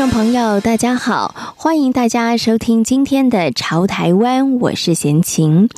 众朋友，大家好，欢迎大家收听今天的《潮台湾》，我是贤琴。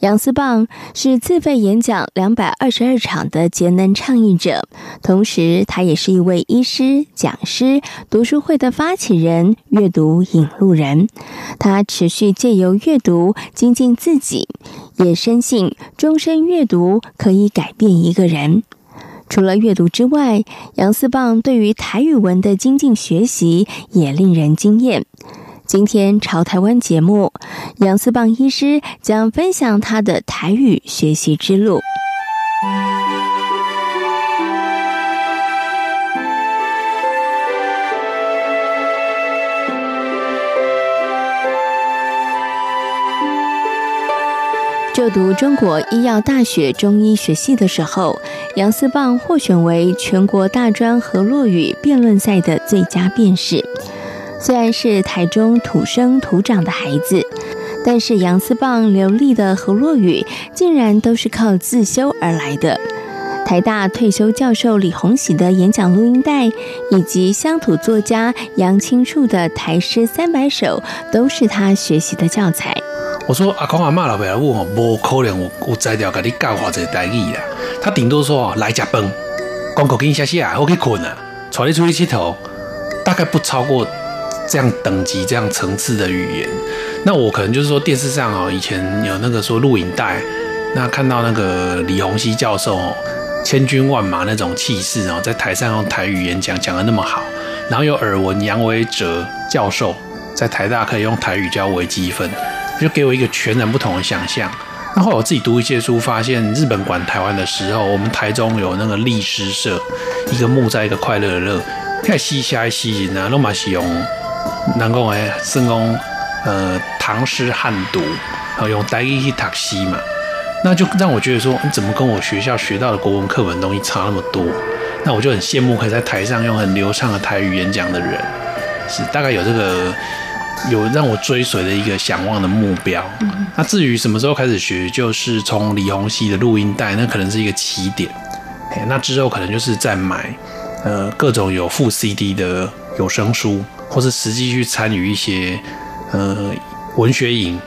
杨思棒是自费演讲两百二十二场的节能倡议者，同时他也是一位医师、讲师、读书会的发起人、阅读引路人。他持续借由阅读精进自己，也深信终身阅读可以改变一个人。除了阅读之外，杨思棒对于台语文的精进学习也令人惊艳。今天《朝台湾》节目，杨思棒医师将分享他的台语学习之路。就读中国医药大学中医学系的时候，杨思棒获选为全国大专河洛语辩论赛的最佳辩士。虽然是台中土生土长的孩子，但是杨思棒流利的河洛语竟然都是靠自修而来的。台大退休教授李鸿喜的演讲录音带，以及乡土作家杨青树的台诗三百首，都是他学习的教材。我说阿公阿妈老爸来问我，不可能我我摘掉给你教化这台语啦。他顶多说来吃饭，讲口给你写写啊，我可以困啊，带你出去佚佗，大概不超过。这样等级、这样层次的语言，那我可能就是说电视上哦，以前有那个说录影带，那看到那个李鸿禧教授哦，千军万马那种气势哦，在台上用台语演讲讲的那么好，然后有耳闻杨维哲教授在台大可以用台语教微积分，就给我一个全然不同的想象。那后来我自己读一些书，发现日本管台湾的时候，我们台中有那个立诗社，一个木在一个快乐的乐，在西夏西人啊，罗马西用。南宫哎，圣公，呃，唐诗汉读，然后用台语去读诗嘛，那就让我觉得说，你怎么跟我学校学到的国文课本东西差那么多？那我就很羡慕可以在台上用很流畅的台语演讲的人，是大概有这个有让我追随的一个想望的目标。那至于什么时候开始学，就是从李鸿禧的录音带，那可能是一个起点。那之后可能就是在买呃各种有附 CD 的有声书。或是实际去参与一些，呃，文学营，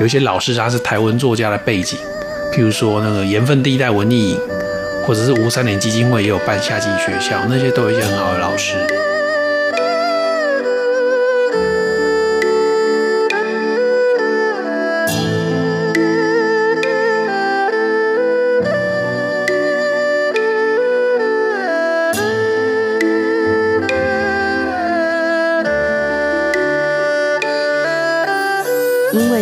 有一些老师他是台湾作家的背景，譬如说那个盐分地带文艺营，或者是吴三连基金会也有办夏季学校，那些都有一些很好的老师。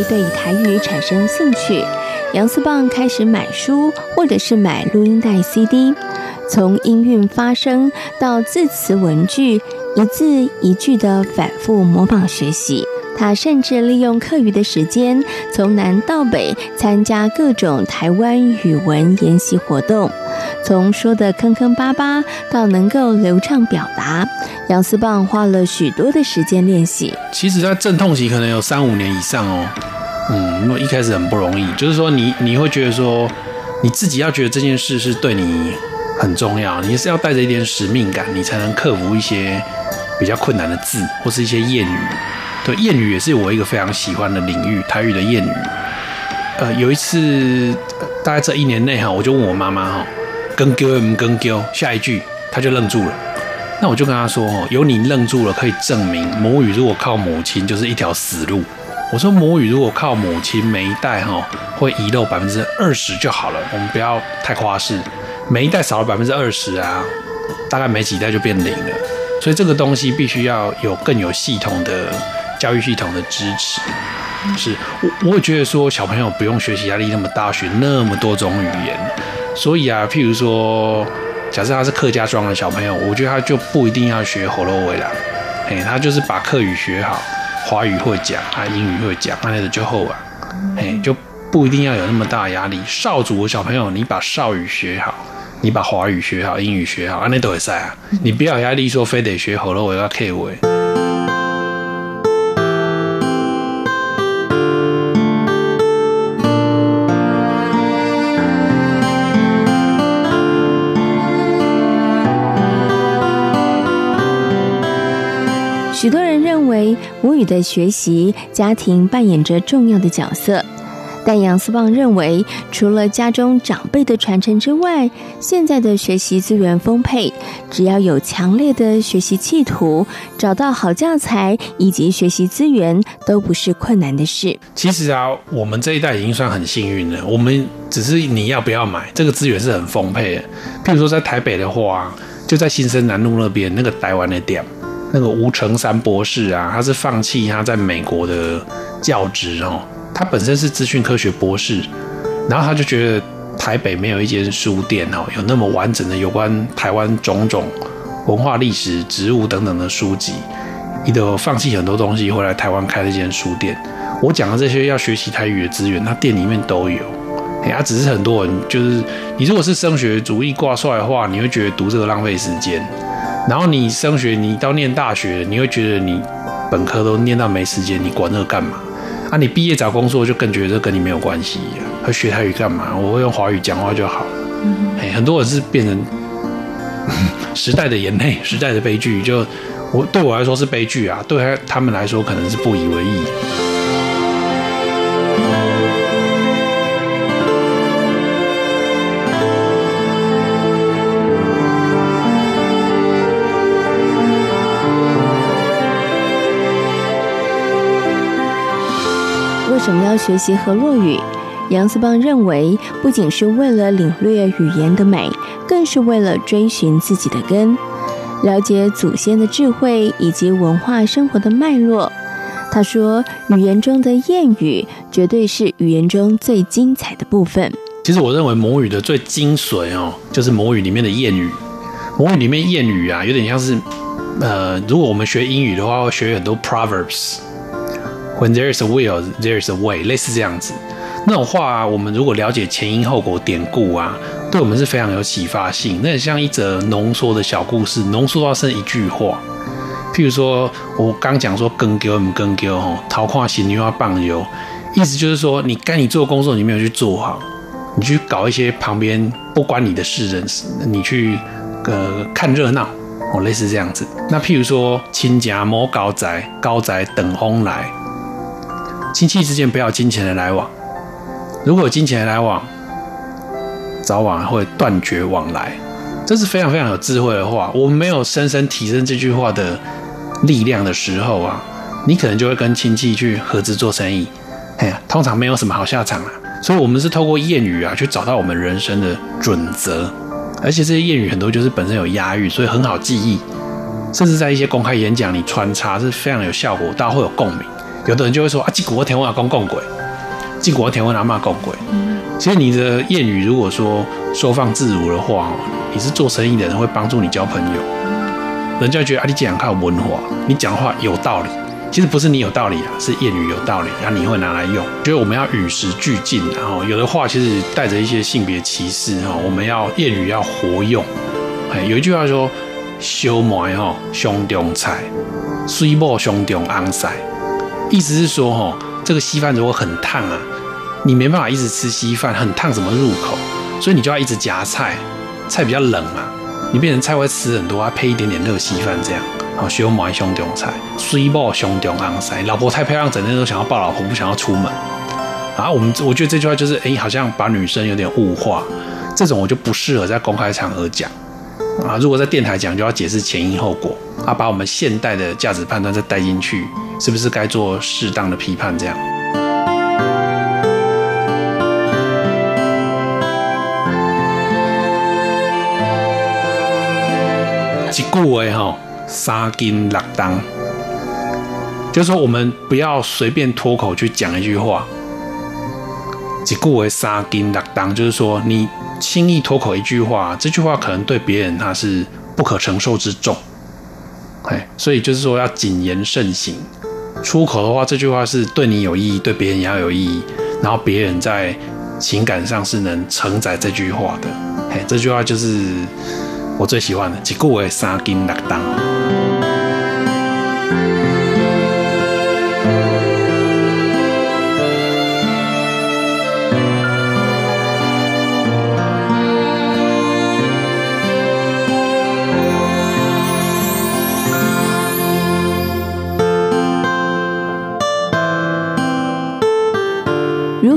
对台语产生兴趣，杨思棒开始买书，或者是买录音带 CD，从音韵发声到字词文句，一字一句的反复模仿学习。他甚至利用课余的时间，从南到北参加各种台湾语文研习活动，从说的坑坑巴巴到能够流畅表达，杨思棒花了许多的时间练习。其实，在阵痛期可能有三五年以上哦。嗯，因为一开始很不容易，就是说你你会觉得说，你自己要觉得这件事是对你很重要，你是要带着一点使命感，你才能克服一些比较困难的字或是一些谚语。对，谚语也是我一个非常喜欢的领域，台语的谚语。呃，有一次，大概这一年内哈，我就问我妈妈哈，跟丢唔跟丢，下一句她就愣住了。那我就跟她说哦，有你愣住了，可以证明母语如果靠母亲就是一条死路。我说母语如果靠母亲，每一代哈会遗漏百分之二十就好了，我们不要太夸饰。每一代少了百分之二十啊，大概没几代就变零了。所以这个东西必须要有更有系统的教育系统的支持。是我我也觉得说小朋友不用学习压力那么大，学那么多种语言。所以啊，譬如说，假设他是客家庄的小朋友，我觉得他就不一定要学河洛话啦，嘿，他就是把客语学好。华语会讲，啊，英语会讲，那就就好啊，嘿，就不一定要有那么大压力。少主的小朋友，你把少语学好，你把华语学好，英语学好，啊那都会塞啊。你不要有压力，说非得学好了我要 K 位。母语的学习，家庭扮演着重要的角色。但杨思旺认为，除了家中长辈的传承之外，现在的学习资源丰沛，只要有强烈的学习企图，找到好教材以及学习资源，都不是困难的事。其实啊，我们这一代已经算很幸运了。我们只是你要不要买，这个资源是很丰沛的。譬如说在台北的话，就在新生南路那边那个台湾的店。那个吴成山博士啊，他是放弃他在美国的教职哦，他本身是资讯科学博士，然后他就觉得台北没有一间书店哦，有那么完整的有关台湾种种文化、历史、植物等等的书籍，你都放弃很多东西，回来台湾开了一间书店。我讲的这些要学习台语的资源，他店里面都有。哎呀，只是很多人就是你如果是升学主义挂帅的话，你会觉得读这个浪费时间。然后你升学，你到念大学，你会觉得你本科都念到没时间，你管那个干嘛？啊，你毕业找工作就更觉得这跟你没有关系。还学台语干嘛？我会用华语讲话就好了。嗯，很多人是变成 时代的眼泪，时代的悲剧。就我对我来说是悲剧啊，对他们来说可能是不以为意。为什么要学习河洛语？杨思邦认为，不仅是为了领略语言的美，更是为了追寻自己的根，了解祖先的智慧以及文化生活的脉络。他说，语言中的谚语绝对是语言中最精彩的部分。其实，我认为母语的最精髓哦，就是母语里面的谚语。母语里面谚语啊，有点像是，呃，如果我们学英语的话，会学很多 proverbs。When there is a will, there is a way，类似这样子，那种话，我们如果了解前因后果、典故啊，对我们是非常有启发性。那很像一则浓缩的小故事，浓缩到剩一句话。譬如说，我刚讲说“耕丢唔耕丢”吼，桃花心女要棒油，意思就是说，你该你做的工作你没有去做好，你去搞一些旁边不关你的事人，你去呃看热闹哦，类似这样子。那譬如说，亲家莫高宅，高宅等风来。亲戚之间不要金钱的来往，如果有金钱的来往，早晚会断绝往来。这是非常非常有智慧的话。我们没有深深体认这句话的力量的时候啊，你可能就会跟亲戚去合资做生意，哎呀，通常没有什么好下场啊。所以，我们是透过谚语啊，去找到我们人生的准则。而且这些谚语很多就是本身有押韵，所以很好记忆。甚至在一些公开演讲里穿插是非常有效果，大家会有共鸣。有的人就会说啊，这古我天文阿公讲过，这古我天文阿妈讲过。其实你的谚语如果说收放自如的话，你是做生意的人会帮助你交朋友。人家觉得啊，你这样靠文化，你讲话有道理。其实不是你有道理啊，是谚语有道理，然后你会拿来用。觉得我们要与时俱进，然后有的话其实带着一些性别歧视哈，我们要谚语要活用。哎，有一句话说：烧麦哈，胸中菜，水某胸中红晒。意思是说，哈，这个稀饭如果很烫啊，你没办法一直吃稀饭，很烫怎么入口？所以你就要一直夹菜，菜比较冷嘛，你变成菜会吃很多啊，配一点点热稀饭这样。好，需要买胸中菜，水爆胸中红晒，老婆太漂亮，整天都想要抱老婆，不想要出门。啊，我们我觉得这句话就是，哎，好像把女生有点物化，这种我就不适合在公开场合讲啊。如果在电台讲，就要解释前因后果啊，把我们现代的价值判断再带进去。是不是该做适当的批判？这样，一句话哈，三斤六当，就是说我们不要随便脱口去讲一句话。一句话三斤六当，就是说你轻易脱口一句话，这句话可能对别人他是不可承受之重。哎，所以就是说要谨言慎行。出口的话，这句话是对你有意义，对别人也要有意义。然后别人在情感上是能承载这句话的。嘿，这句话就是我最喜欢的，一句话三斤六当。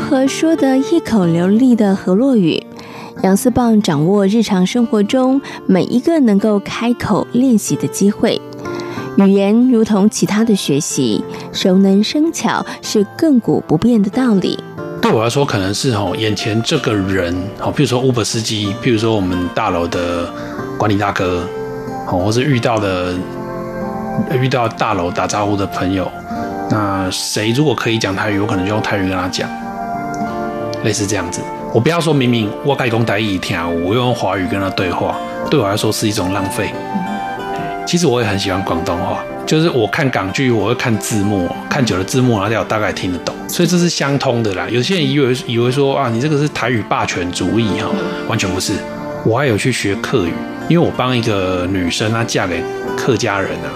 何说得一口流利的河洛语？杨思棒掌握日常生活中每一个能够开口练习的机会。语言如同其他的学习，熟能生巧是亘古不变的道理。对我来说，可能是哦，眼前这个人哦，譬如说 Uber 司机，譬如说我们大楼的管理大哥，哦，或是遇到的遇到大楼打招呼的朋友，那谁如果可以讲台语，我可能就用台语跟他讲。类似这样子，我不要说明明我该讲台语听，我用华语跟他对话，对我来说是一种浪费。其实我也很喜欢广东话，就是我看港剧，我会看字幕，看久了字幕，然后我大概听得懂，所以这是相通的啦。有些人以为以为说啊，你这个是台语霸权主义哈，完全不是。我还有去学客语，因为我帮一个女生她嫁给客家人啊，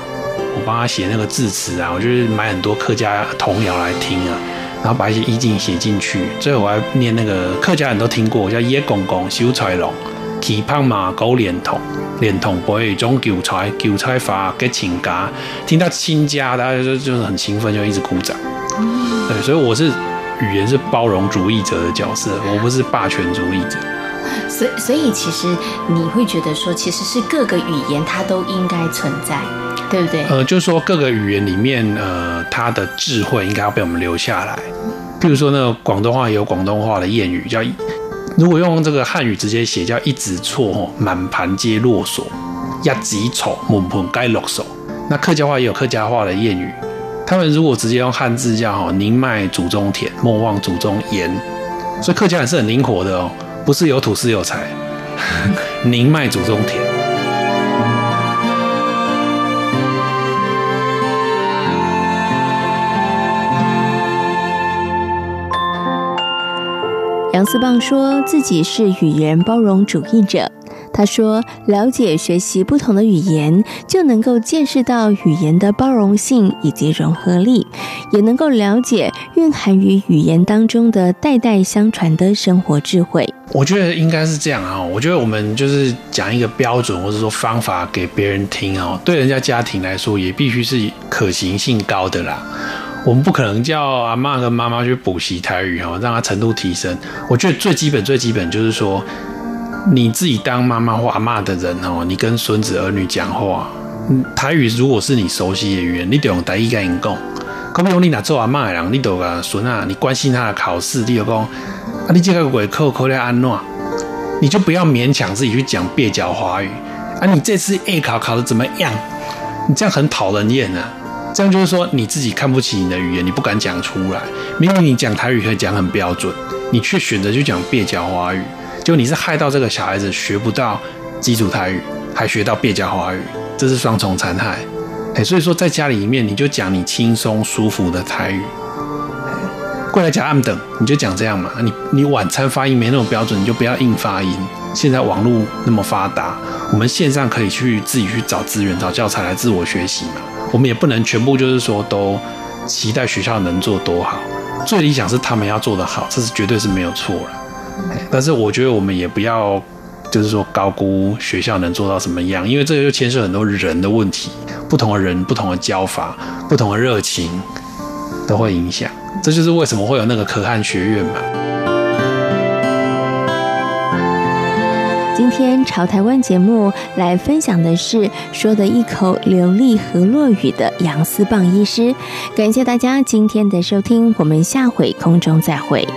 我帮她写那个字词啊，我就是买很多客家童谣来听啊。然后把一些意境写进去，最后我还念那个客家人都听过，叫叶公公修财龙，期盼马狗连同连同不会种韭菜韭菜花给亲家，听到亲家，大家就就是很兴奋，就一直鼓掌。对，所以我是语言是包容主义者的角色，我不是霸权主义者。所以，所以其实你会觉得说，其实是各个语言它都应该存在。对不对？呃，就是说各个语言里面，呃，它的智慧应该要被我们留下来。譬如说，那个广东话有广东话的谚语，叫如果用这个汉语直接写，叫一子错，满盘皆落索；一子丑，满盘该落手。那客家话也有客家话的谚语，他们如果直接用汉字叫哈，宁卖祖宗田，莫忘祖宗言。所以客家人是很灵活的哦，不是有土是有财，宁卖祖宗田。杨思棒说自己是语言包容主义者。他说：“了解学习不同的语言，就能够见识到语言的包容性以及融合力，也能够了解蕴含于语言当中的代代相传的生活智慧。”我觉得应该是这样啊。我觉得我们就是讲一个标准或者说方法给别人听哦，对人家家庭来说也必须是可行性高的啦。我们不可能叫阿嬷跟妈妈去补习台语哦，让他程度提升。我觉得最基本、最基本就是说，你自己当妈妈或阿嬷的人哦，你跟孙子儿女讲话，台语如果是你熟悉的语言，你得用台语跟人讲。可不用你拿做阿嬷的人，你都个孙啊，你关心他的考试，你就讲？啊，你这个鬼扣扣的安怎？你就不要勉强自己去讲？蹩脚华语啊！你这次 A 考考得怎么样？你这样很讨人厌啊！这样就是说，你自己看不起你的语言，你不敢讲出来。明明你讲台语可以讲很标准，你却选择去讲蹩脚华语，就你是害到这个小孩子学不到基础台语，还学到蹩脚华语，这是双重残害。哎，所以说在家里面，你就讲你轻松舒服的台语。过来讲暗等，你就讲这样嘛。你你晚餐发音没那么标准，你就不要硬发音。现在网络那么发达，我们线上可以去自己去找资源、找教材来自我学习嘛。我们也不能全部就是说都期待学校能做多好，最理想是他们要做得好，这是绝对是没有错了。但是我觉得我们也不要就是说高估学校能做到什么样，因为这个就牵涉很多人的问题，不同的人、不同的教法、不同的热情都会影响。这就是为什么会有那个可汗学院嘛。天朝台湾节目来分享的是说的一口流利河洛语的杨思棒医师，感谢大家今天的收听，我们下回空中再会。